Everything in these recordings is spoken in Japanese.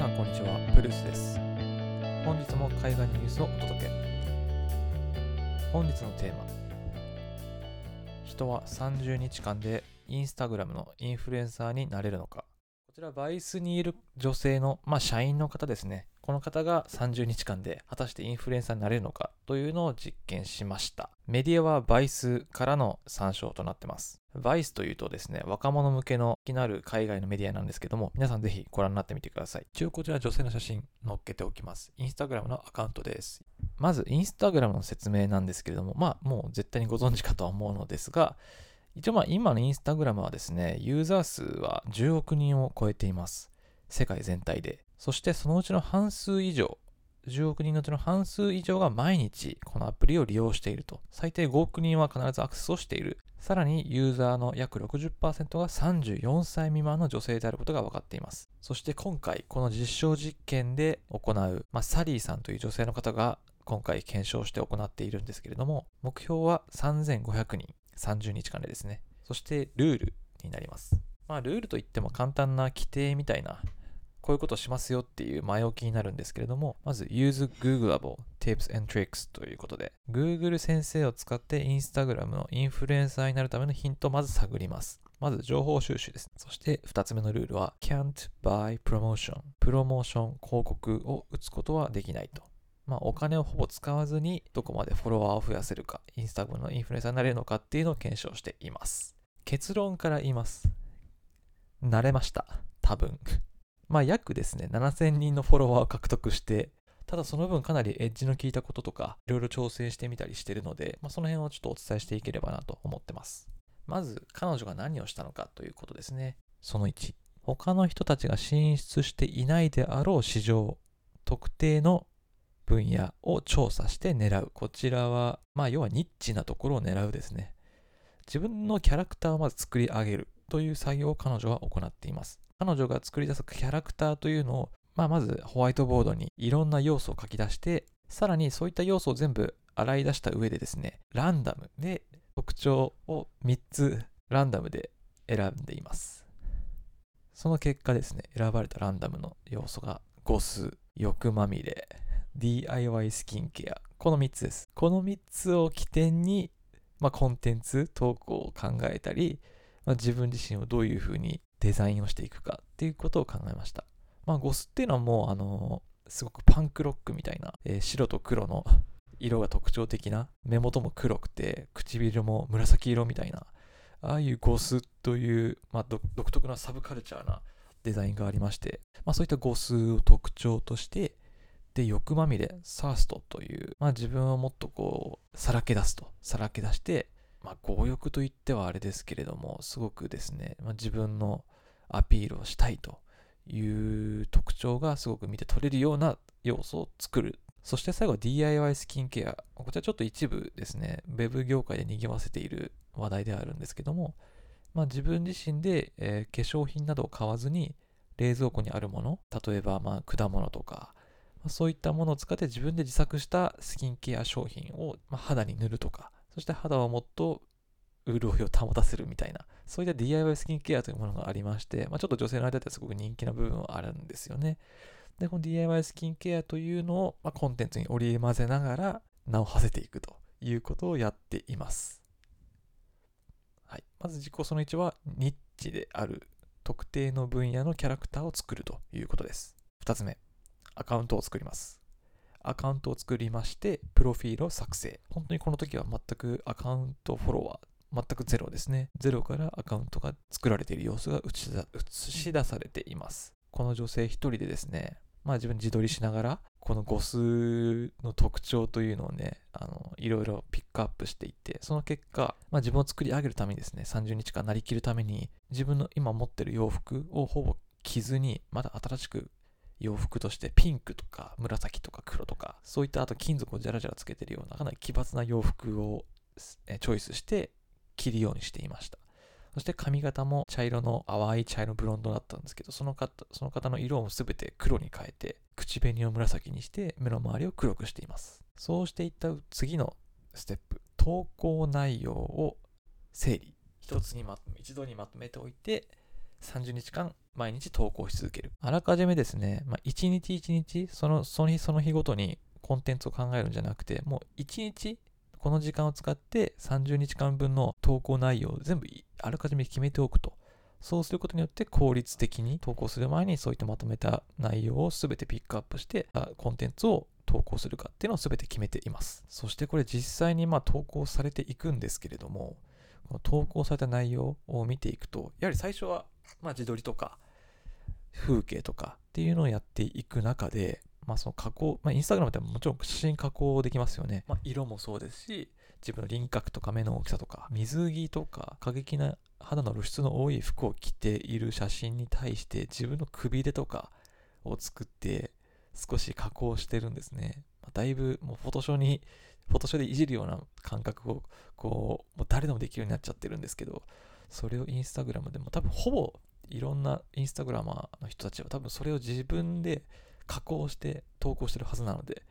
さんこんにちは、ブルースです。本日も海外ニュースをお届け。本日のテーマ。人は30日間でインスタグラムのインフルエンサーになれるのか。こちら、バイスにいる女性の、まあ、社員の方ですね。この方が30日間で果たしてインフルエンサーになれるのかというのを実験しました。メディアはバイスからの参照となってます。バイスというとですね、若者向けの気のある海外のメディアなんですけども、皆さんぜひご覧になってみてください。一応こちら女性の写真載っけておきます。インスタグラムのアカウントです。まず、インスタグラムの説明なんですけれども、まあ、もう絶対にご存知かとは思うのですが、一応まあ今のインスタグラムはですね、ユーザー数は10億人を超えています。世界全体で。そしてそのうちの半数以上、10億人のうちの半数以上が毎日このアプリを利用していると。最低5億人は必ずアクセスをしている。さらにユーザーの約60%が34歳未満の女性であることが分かっています。そして今回この実証実験で行う、まあ、サリーさんという女性の方が今回検証して行っているんですけれども、目標は3500人、30日間でですね。そしてルールになります。まあルールといっても簡単な規定みたいなこういうことしますよっていう前置きになるんですけれども、まず Use Googleable Tips and Tricks ということで、Google 先生を使って Instagram のインフルエンサーになるためのヒントをまず探ります。まず情報収集です。そして2つ目のルールは Can't buy promotion プロモーション広告を打つことはできないと。まあお金をほぼ使わずにどこまでフォロワーを増やせるか、Instagram のインフルエンサーになれるのかっていうのを検証しています。結論から言います。慣れました。多分。まあ約ですね、7000人のフォロワーを獲得して、ただその分かなりエッジの効いたこととか、いろいろ調整してみたりしてるので、まあ、その辺をちょっとお伝えしていければなと思ってます。まず、彼女が何をしたのかということですね。その1、他の人たちが進出していないであろう市場、特定の分野を調査して狙う。こちらは、まあ要はニッチなところを狙うですね。自分のキャラクターをまず作り上げるという作業を彼女は行っています。彼女が作り出すキャラクターというのを、まあ、まずホワイトボードにいろんな要素を書き出して、さらにそういった要素を全部洗い出した上でですね、ランダムで特徴を3つランダムで選んでいます。その結果ですね、選ばれたランダムの要素がゴス、欲まみれ、DIY スキンケア、この3つです。この3つを起点に、まあ、コンテンツ、投稿を考えたり、まあ、自分自身をどういうふうにデザインをしていくかっていうことを考えました。まあ、ゴスっていうのはもう、あのすごくパンクロックみたいな、えー白と黒の色が特徴的な、目元も黒くて、唇も紫色みたいな、ああいうゴスという、まあ、独独特なサブカルチャーなデザインがありまして、まあ、そういったゴスを特徴として、で、欲まみれ、サーストという、まあ、自分をもっとこう、さらけ出すと、さらけ出して、まあ、強欲と言ってはあれですけれども、すごくですね、まあ、自分のアピールをしたいという特徴がすごく見て取れるような要素を作る。そして最後 DIY スキンケア。こちらちょっと一部ですね、ウェブ業界で賑わせている話題ではあるんですけども、まあ、自分自身で、えー化粧品などを買わずに冷蔵庫にあるもの、例えばま果物とか、そういったものを使って自分で自作したスキンケア商品をま肌に塗るとか、そして肌をもっと潤いを保たせるみたいな、そういった DIY スキンケアというものがありまして、まあ、ちょっと女性の間ではすごく人気な部分はあるんですよね。で、この DIY スキンケアというのを、まあ、コンテンツに織り交ぜながら名を馳せていくということをやっています。はい。まず実行その1は、ニッチである特定の分野のキャラクターを作るということです。2つ目、アカウントを作ります。アカウントを作りまして、プロフィールを作成。本当にこの時は全くアカウントフォロワー、全くゼロですね。ゼロからアカウントが作られている様子が映し出されています。この女性一人でですね、まあ自分自撮りしながら、この語数の特徴というのをね、いろいろピックアップしていって、その結果、まあ自分を作り上げるためにですね、30日間なりきるために、自分の今持ってる洋服をほぼ着ずに、まだ新しく洋服としてピンクとか紫とか黒とか、そういったあと金属をジャラジャラつけてるようなかなり奇抜な洋服をチョイスして着るようにしていました。そして髪型も茶色の淡い茶色ブロンドだったんですけど、その方その方の色を全て黒に変えて、口紅を紫にして目の周りを黒くしています。そうしていった次のステップ、投稿内容を整理。一つにま、一度にまとめておいて、30日間、毎日投稿し続ける。あらかじめですね、まあ、1日1日、その、その日その日ごとにコンテンツを考えるんじゃなくて、もう1日、この時間を使って30日間分の投稿内容を全部あらかじめ決めておくと。そうすることによって効率的に投稿する前にそういったまとめた内容を全てピックアップしてコンテンツを投稿するかっていうのを全て決めています。そしてこれ実際にま投稿されていくんですけれども、この投稿された内容を見ていくと、やはり最初はま自撮りとか風景とかっていうのをやっていく中で、まあその加工、まあインスタグラムってもちろん写真加工できますよね。まあ色もそうですし、自分の輪郭とか目の大きさとか、水着とか過激な肌の露出の多い服を着ている写真に対して自分のくびれとかを作って少し加工してるんですね。だいぶもうフォトショーに、フォトショーでいじるような感覚をこう、もう誰でもできるようになっちゃってるんですけど、それをインスタグラムでも多分ほぼいろんなインスタグラマーの人たちは多分それを自分で加工して投稿してるはずなので、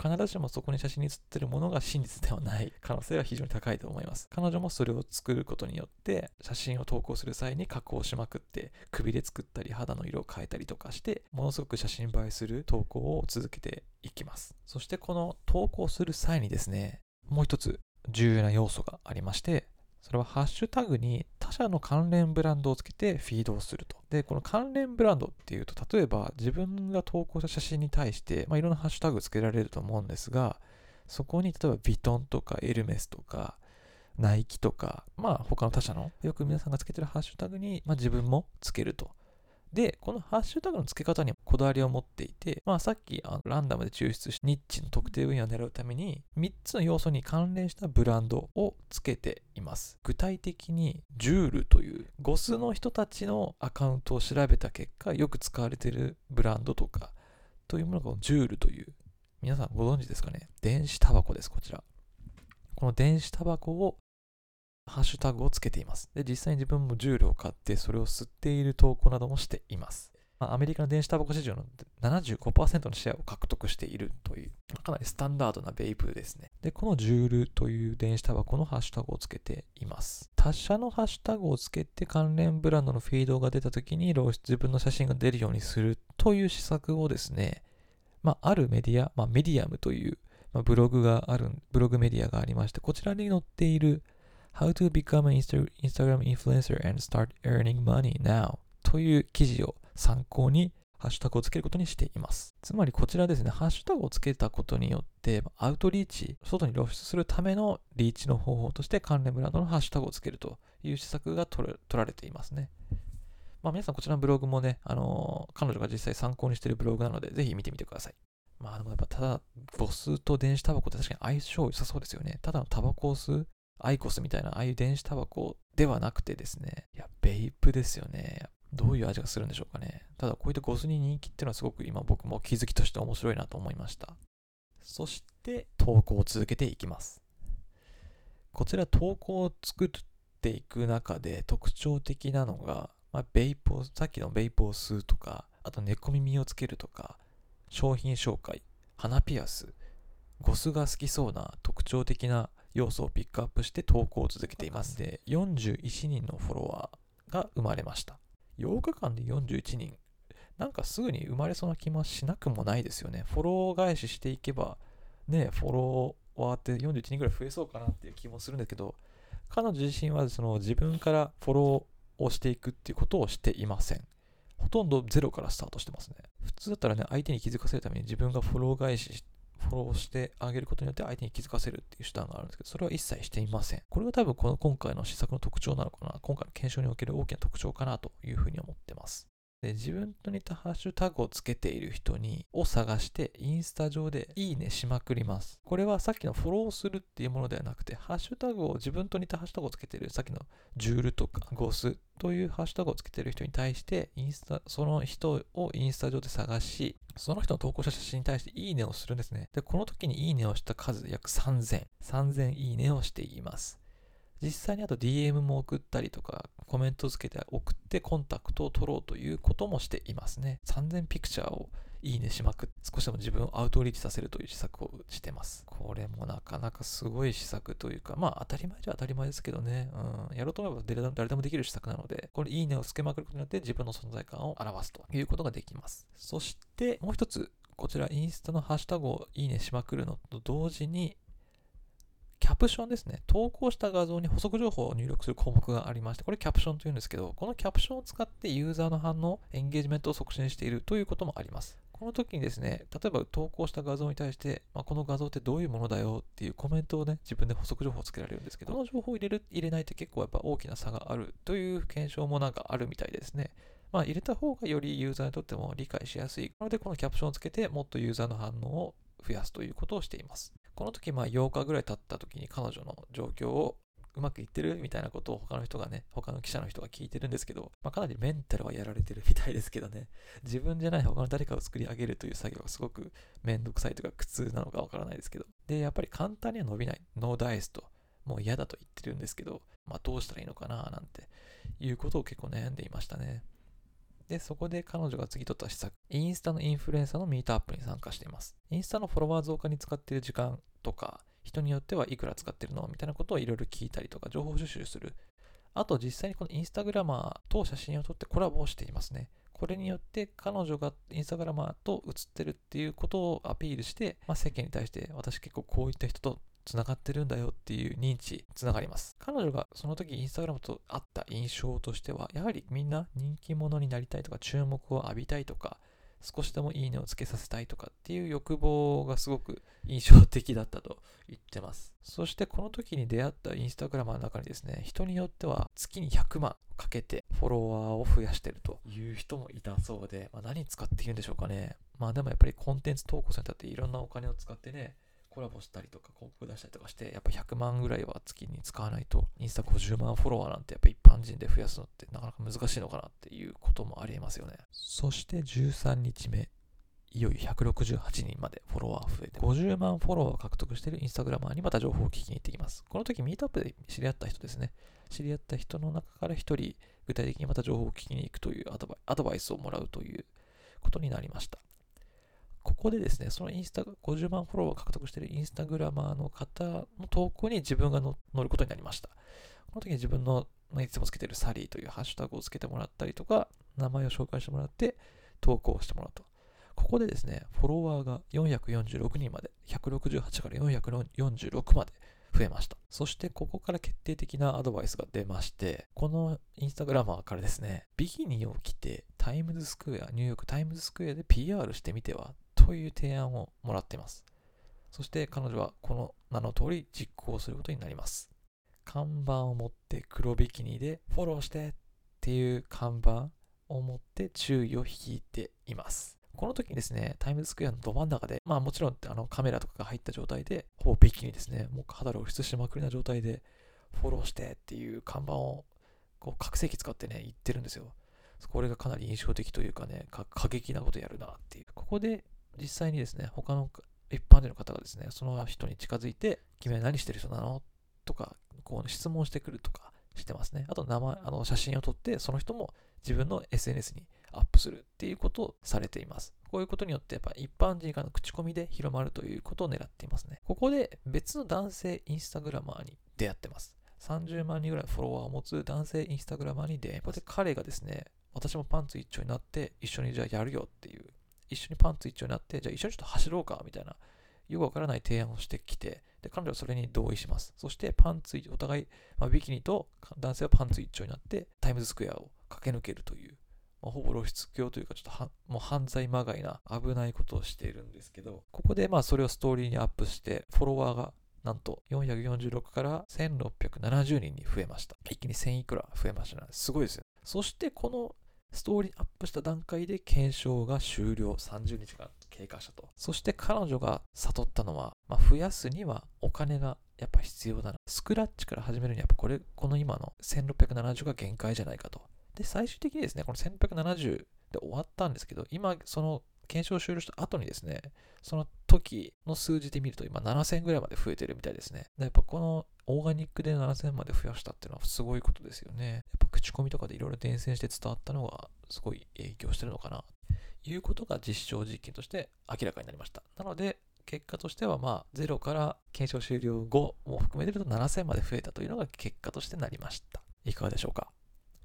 必ずしもそこに写真に写ってるものが真実ではない可能性は非常に高いと思います。彼女もそれを作ることによって写真を投稿する際に加工しまくって首で作ったり肌の色を変えたりとかしてものすごく写真映えする投稿を続けていきます。そしてこの投稿する際にですね、もう一つ重要な要素がありまして、それはハッシュタグに他社の関連ブランドをつけてフィードをすると。で、この関連ブランドっていうと、例えば自分が投稿した写真に対して、まあ、いろんなハッシュタグつけられると思うんですが、そこに例えばヴィトンとかエルメスとか、ナイキとか、まあ他の他社のよく皆さんがつけてるハッシュタグに、まあ、自分もつけると。で、このハッシュタグの付け方にこだわりを持っていて、まあさっきあのランダムで抽出しニッチの特定分野を狙うために3つの要素に関連したブランドを付けています。具体的にジュールというゴスの人たちのアカウントを調べた結果よく使われているブランドとかというものがジュールという皆さんご存知ですかね？電子タバコです、こちら。この電子タバコをハッシュタグをつけています。で、実際に自分もジュールを買ってそれを吸っている投稿などもしています。まあ、アメリカの電子タバコ市場の75%のシェアを獲得しているという、かなりスタンダードなベイプですね。で、このジュールという電子タバコのハッシュタグをつけています。他社のハッシュタグをつけて関連ブランドのフィードが出た時に露出自分の写真が出るようにするという施策をですね、まあ、あるメディア、まあ、メディアムという、まあ、ブログがある、ブログメディアがありまして、こちらに載っている How to become an Instagram influencer and start earning money now という記事を参考にハッシュタグをつけることにしています。つまりこちらですね、ハッシュタグをつけたことによって、アウトリーチ、外に露出するためのリーチの方法として関連ブランドのハッシュタグをつけるという施策が取られていますね。まあ皆さんこちらのブログもね、あのー、彼女が実際参考にしているブログなので、ぜひ見てみてください。まあでもやっぱただ、ボスと電子タバコって確かに相性良さそうですよね。ただのタバコを吸うアイコスみたいな、ああいう電子タバコではなくてですね、いや、ベイプですよね。どういう味がするんでしょうかね。ただ、こういったゴスに人気っていうのはすごく今僕も気づきとして面白いなと思いました。そして、投稿を続けていきます。こちら投稿を作っていく中で特徴的なのが、まあ、ベイプを、さっきのベイプを吸うとか、あと猫耳をつけるとか、商品紹介、鼻ピアス、ゴスが好きそうな特徴的な要素をピックアップして投稿を続けています。で、41人のフォロワーが生まれました。8日間で41人。なんかすぐに生まれそうな気もしなくもないですよね。フォロー返ししていけば、ね、フォロワーって41人ぐらい増えそうかなっていう気もするんだけど、彼女自身はその自分からフォローをしていくっていうことをしていません。ほとんどゼロからスタートしてますね。普通だったらね、相手に気づかせるために自分がフォロー返しフォローしてあげることによって相手に気づかせるっていう手段があるんですけど、それは一切していません。これが多分この今回の施策の特徴なのかな、今回の検証における大きな特徴かなというふうに思ってます。で自分と似たハッシュタグをつけている人にを探してインスタ上でいいねしまくります。これはさっきのフォローするっていうものではなくて、ハッシュタグを自分と似たハッシュタグをつけているさっきのジュールとかゴスというハッシュタグをつけている人に対してインスタ、その人をインスタ上で探し、その人の投稿した写真に対していいねをするんですね。で、この時にいいねをした数約3000、3000いいねをしています。実際にあと DM も送ったりとか、コメントつけて送ってコンタクトを取ろうということもしていますね。3000ピクチャーをいいねしまくって、少しでも自分をアウトリーチさせるという施策をしてます。これもなかなかすごい施策というか、まあ当たり前じゃ当たり前ですけどね、うん、やろうと思えば誰でもできる施策なので、これいいねをつけまくることによって自分の存在感を表すということができます。そしてもう一つ、こちらインスタのハッシュタグをいいねしまくるのと同時に、キャプションですね。投稿した画像に補足情報を入力する項目がありまして、これキャプションというんですけど、このキャプションを使ってユーザーの反応、エンゲージメントを促進しているということもあります。この時にですね、例えば投稿した画像に対して、まあ、この画像ってどういうものだよっていうコメントをね、自分で補足情報をつけられるんですけど、この情報を入れる、入れないって結構やっぱ大きな差があるという検証もなんかあるみたいですね。まあ、入れた方がよりユーザーにとっても理解しやすい。なので、このキャプションをつけて、もっとユーザーの反応を増やすということをしています。この時、まあ8日ぐらい経った時に彼女の状況をうまくいってるみたいなことを他の人がね、他の記者の人が聞いてるんですけど、まあ、かなりメンタルはやられてるみたいですけどね、自分じゃない他の誰かを作り上げるという作業がすごくめんどくさいというか苦痛なのかわからないですけど、で、やっぱり簡単には伸びない、ノーダイスと、もう嫌だと言ってるんですけど、まあどうしたらいいのかななんていうことを結構悩んでいましたね。で、そこで彼女が次取った施策、インスタのインフルエンサーのミートアップに参加しています。インスタのフォロワー増加に使っている時間とか、人によってはいくら使ってるのみたいなことをいろいろ聞いたりとか、情報収集する。あと実際にこのインスタグラマーと写真を撮ってコラボをしていますね。これによって彼女がインスタグラマーと写ってるっていうことをアピールして、まあ、世間に対して私結構こういった人と繋がってるんだよっていう認知、繋がります。彼女がその時インスタグラムと会った印象としては、やはりみんな人気者になりたいとか、注目を浴びたいとか、少しでもいいねをつけさせたいとかっていう欲望がすごく印象的だったと言ってます。そしてこの時に出会ったインスタグラマーの中にですね、人によっては月に100万かけてフォロワーを増やしてるという人もいたそうで、まあ、何使っているんでしょうかね。まあでもやっぱりコンテンツ投稿されたっていろんなお金を使ってね、コラボしたりとか広告出したりとかして、やっぱ100万ぐらいは月に使わないと、インスタ50万フォロワーなんてやっぱ一般人で増やすのってなかなか難しいのかなっていうこともありえますよね。そして13日目。いよいよ168人までフォロワー増えて、50万フォロワー獲得しているインスタグラマーにまた情報を聞きに行ってきます。この時、ミートアップで知り合った人ですね。知り合った人の中から1人、具体的にまた情報を聞きに行くというアドバイスをもらうということになりました。ここでですね、そのインスタ、50万フォロワーを獲得しているインスタグラマーの方の投稿に自分が乗ることになりました。この時に自分の、いつもつけてるサリーというハッシュタグをつけてもらったりとか、名前を紹介してもらって投稿してもらうと。ここでですね、フォロワーが446人まで、168から446まで増えました。そしてここから決定的なアドバイスが出まして、このインスタグラマーからですね、ビキニを着てタイムズスクエア、ニューヨークタイムズスクエアで PR してみてはという提案をもらっています。そして彼女はこの名の通り実行することになります。看板を持って黒ビキニでフォローしてっていう看板を持って注意を引いています。この時にですね、タイムズスクエアのど真ん中で、まあもちろんあのカメラとかが入った状態で、ほぼビキニですね、もう肌露出しまくりな状態で、フォローしてっていう看板をこう拡声器使ってね、言ってるんですよ。これがかなり印象的というかね、過激なことやるなっていう。ここで実際にですね、他の一般人の方がですね、その人に近づいて、君は何してる人なの？とか、こう質問してくるとかしてますね。あと名前、あの写真を撮って、その人も自分の SNS にアップするっていうことをされています。こういうことによってやっぱ一般人からの口コミで広まるということを狙っていますね。ここで別の男性インスタグラマーに出会ってます。30万人ぐらいフォロワーを持つ男性インスタグラマーに出会います。ここで彼がですね、私もパンツ一丁になって一緒にじゃあやるよっていう一緒にパンツ一丁になって、じゃあ一緒にちょっと走ろうかみたいな、よくわからない提案をしてきて、で、彼女はそれに同意します。そしてパンツ、お互い、まあ、ビキニと男性はパンツ一丁になって、タイムズスクエアを駆け抜けるという、まあ、ほぼ露出狂というか、ちょっともう犯罪まがいな危ないことをしているんですけど、ここでまあそれをストーリーにアップして、フォロワーがなんと446から1670人に増えました。一気に1000いくら増えましたね。すごいですよ。そしてこのストーリーアップした段階で検証が終了。30日間経過したと。そして彼女が悟ったのは、まあ、増やすにはお金がやっぱ必要だな。スクラッチから始めるにはやっぱこれ、この今の1670が限界じゃないかと。で、最終的にですね、この1670で終わったんですけど、今、その検証終了した後にですね、その時の数字で見ると今7000ぐらいまで増えてるみたいですね。やっぱこのオーガニックで7000まで増やしたっていうのはすごいことですよね。やっぱ口コミとかでいろいろ伝染して伝わったのがすごい影響してるのかな。ということが実証実験として明らかになりました。なので、結果としては、まあ、0から検証終了後も含めてると7000まで増えたというのが結果としてなりました。いかがでしょうか？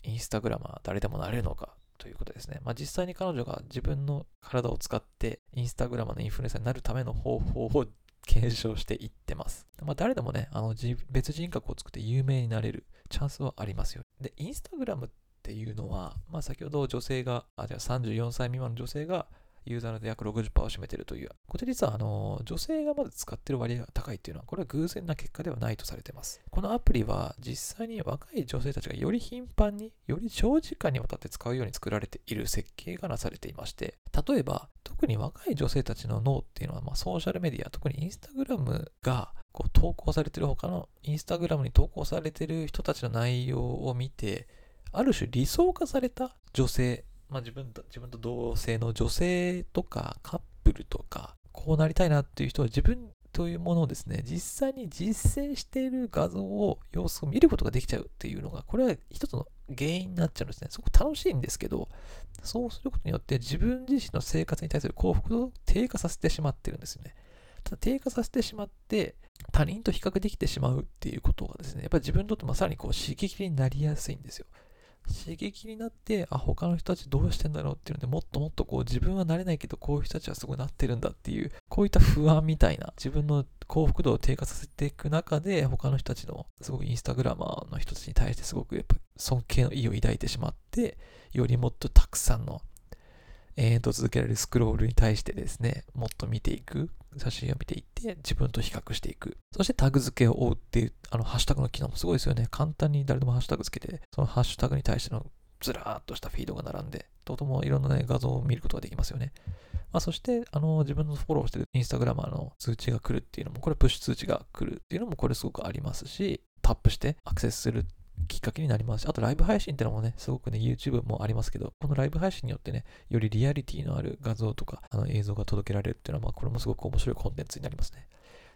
インスタグラマー誰でもなれるのか？ということですね。まあ、実際に彼女が自分の体を使ってインスタグラムのインフルエンサーになるための方法を検証していってます。まあ、誰でもね、あの別人格を作って有名になれるチャンスはありますよ。で、インスタグラムっていうのは、まあ、先ほど女性が、あ、じゃあ34歳未満の女性がユーザーの約60%を占めているという。これ実はあの女性がまず使っている割合が高いっていうのは、これは偶然な結果ではないとされています。このアプリは実際に若い女性たちがより頻繁に、より長時間にわたって使うように作られている設計がなされていまして、例えば特に若い女性たちの脳っていうのは、まあ、ソーシャルメディア、特にインスタグラムがこう投稿されている他のインスタグラムに投稿されている人たちの内容を見て、ある種理想化された女性まあ、自分と、自分と同性の女性とかカップルとか、こうなりたいなっていう人は自分というものをですね、実際に実践している画像を、様子を見ることができちゃうっていうのが、これは一つの原因になっちゃうんですね。すごく楽しいんですけど、そうすることによって自分自身の生活に対する幸福度を低下させてしまってるんですよね。ただ低下させてしまって、他人と比較できてしまうっていうことがですね、やっぱり自分にとってまさにこう刺激になりやすいんですよ。刺激になって、あ、他の人たちどうしてんだろうっていうので、もっともっとこう自分はなれないけど、こういう人たちはすごいなってるんだっていう、こういった不安みたいな、自分の幸福度を低下させていく中で、他の人たちの、すごくインスタグラマーの人たちに対してすごくやっぱ尊敬の意を抱いてしまって、よりもっとたくさんの延々と続けられるスクロールに対してですね、もっと見ていく、写真を見ていって、自分と比較していく。そしてタグ付けを追うっていう、あの、ハッシュタグの機能もすごいですよね。簡単に誰でもハッシュタグ付けて、そのハッシュタグに対してのずらーっとしたフィードが並んで、とてもいろんなね、画像を見ることができますよね。まあ、そして、あの、自分のフォローしてるインスタグラマーの通知が来るっていうのも、これプッシュ通知が来るっていうのも、これすごくありますし、タップしてアクセスするきっかけになりますし、あとライブ配信ってのもね、すごくね、YouTube もありますけど、このライブ配信によってね、よりリアリティのある画像とか、あの映像が届けられるっていうのは、まあ、これもすごく面白いコンテンツになりますね。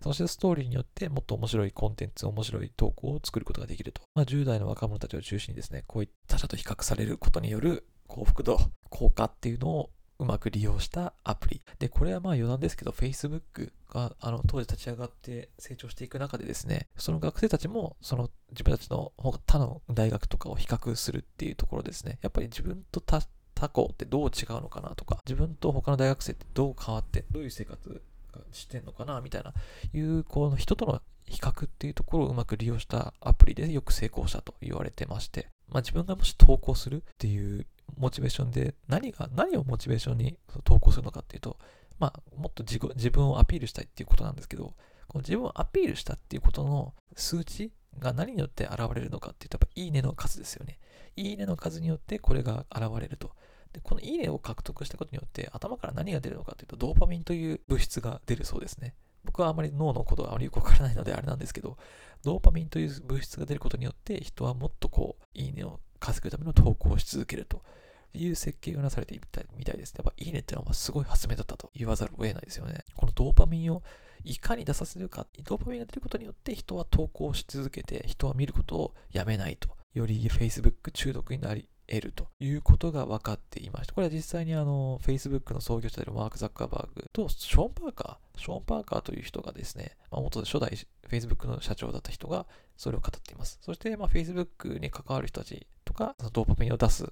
そしてストーリーによってもっと面白いコンテンツ、面白い投稿を作ることができると。まあ、10代の若者たちを中心にですね、こういった他者と比較されることによる幸福度、効果っていうのをうまく利用したアプリ。で、これはまあ余談ですけど、Facebook があの当時立ち上がって成長していく中でですね、その学生たちもその自分たちの他の大学とかを比較するっていうところですね。やっぱり自分と他校ってどう違うのかなとか、自分と他の大学生ってどう変わって、どういう生活してんのかなみたいな、いう、この人との比較っていうところをうまく利用したアプリでよく成功したと言われてまして、まあ自分がもし投稿するっていうモチベーションで何が、何をモチベーションに投稿するのかっていうと、まあ、もっと自自分をアピールしたいっていうことなんですけど、この自分をアピールしたっていうことの数値が何によって現れるのかっていうと、やっぱいいねの数ですよね。いいねの数によってこれが現れると。で、このいいねを獲得したことによって頭から何が出るのかっていうと、ドーパミンという物質が出るそうですね。僕はあまり脳のことはあまりよくわからないのであれなんですけど、ドーパミンという物質が出ることによって人はもっとこう、いいねを稼ぐための投稿をし続けると。いう設計がなされていたみたいです。やっぱいいねってのはすごい発明だったと言わざるを得ないですよね。このドーパミンをいかに出させるか、ドーパミンが出ることによって人は投稿し続けて、人は見ることをやめないと。より Facebook 中毒になり得るということが分かっていました。これは実際にあの Facebook の創業者であるマーク・ザッカーバーグとショーン・パーカー、ショーン・パーカーという人がですね、まあ、元初代 Facebook の社長だった人がそれを語っています。そしてまあ Facebook に関わる人たちとか、ドーパミンを出す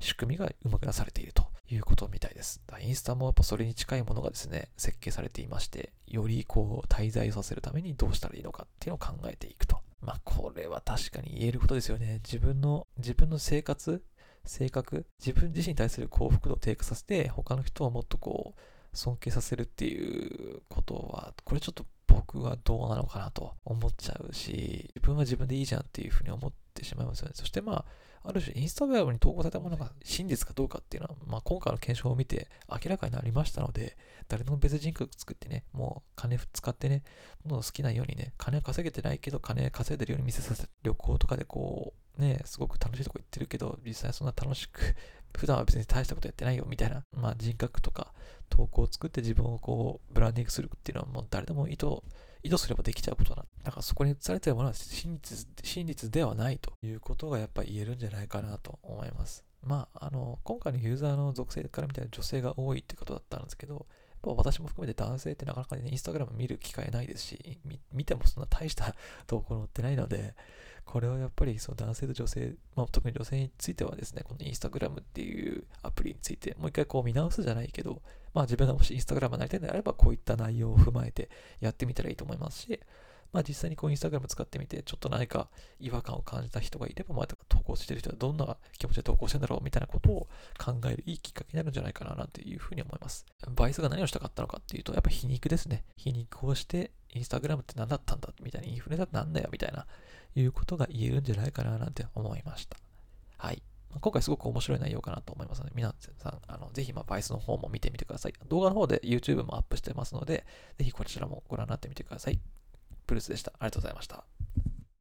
仕組みがうまくなされているということみたいです。インスタもやっぱそれに近いものがですね、設計されていまして、よりこう滞在させるためにどうしたらいいのかっていうのを考えていくと。まあこれは確かに言えることですよね。自分の、自分の生活、性格、自分自身に対する幸福度を低下させて、他の人をもっとこう、尊敬させるっていうことは、これちょっと僕はどうなのかなと思っちゃうし、自分は自分でいいじゃんっていうふうに思ってしまいますよね。そしてまあ、ある種インスタグラムに投稿されたものが真実かどうかっていうのは、まあ、今回の検証を見て明らかになりましたので、誰でも別人格作ってね、もう金使ってね、もの好きなようにね、金稼げてないけど金稼いでるように見せさせて、旅行とかでこう、ね、すごく楽しいとこ行ってるけど、実際そんな楽しく、普段は別に大したことやってないよみたいな、まあ人格とか投稿を作って自分をこう、ブランディングするっていうのはもう誰でも意図意図すればできちゃうことなだからそこに映されてるものは真実真実ではないということがやっぱ言えるんじゃないかなと思います。まあ、あの、今回のユーザーの属性から見たら女性が多いってことだったんですけど、やっぱ私も含めて男性ってなかなかね、インスタグラム見る機会ないですし、見てもそんな大した投稿載ってないので、これはやっぱりその男性と女性、まあ、特に女性についてはですね、このインスタグラムっていうアプリについてもう一回こう見直すじゃないけど、まあ自分がもしインスタグラムになりたいのであればこういった内容を踏まえてやってみたらいいと思いますし、まあ実際にこうインスタグラム使ってみて、ちょっと何か違和感を感じた人がいれば、まあ投稿してる人はどんな気持ちで投稿してんだろうみたいなことを考えるいいきっかけになるんじゃないかななんていうふうに思います。バイスが何をしたかったのかっていうと、やっぱ皮肉ですね。皮肉をして、インスタグラムって何だったんだみたいな、インフルエンザって何だよみたいな、いうことが言えるんじゃないかななんて思いました。はい。今回すごく面白い内容かなと思いますので、皆さん、あのぜひ、まあ、バイスの方も見てみてください。動画の方で YouTube もアップしてますので、ぜひこちらもご覧になってみてください。プルスでした。ありがとうございました。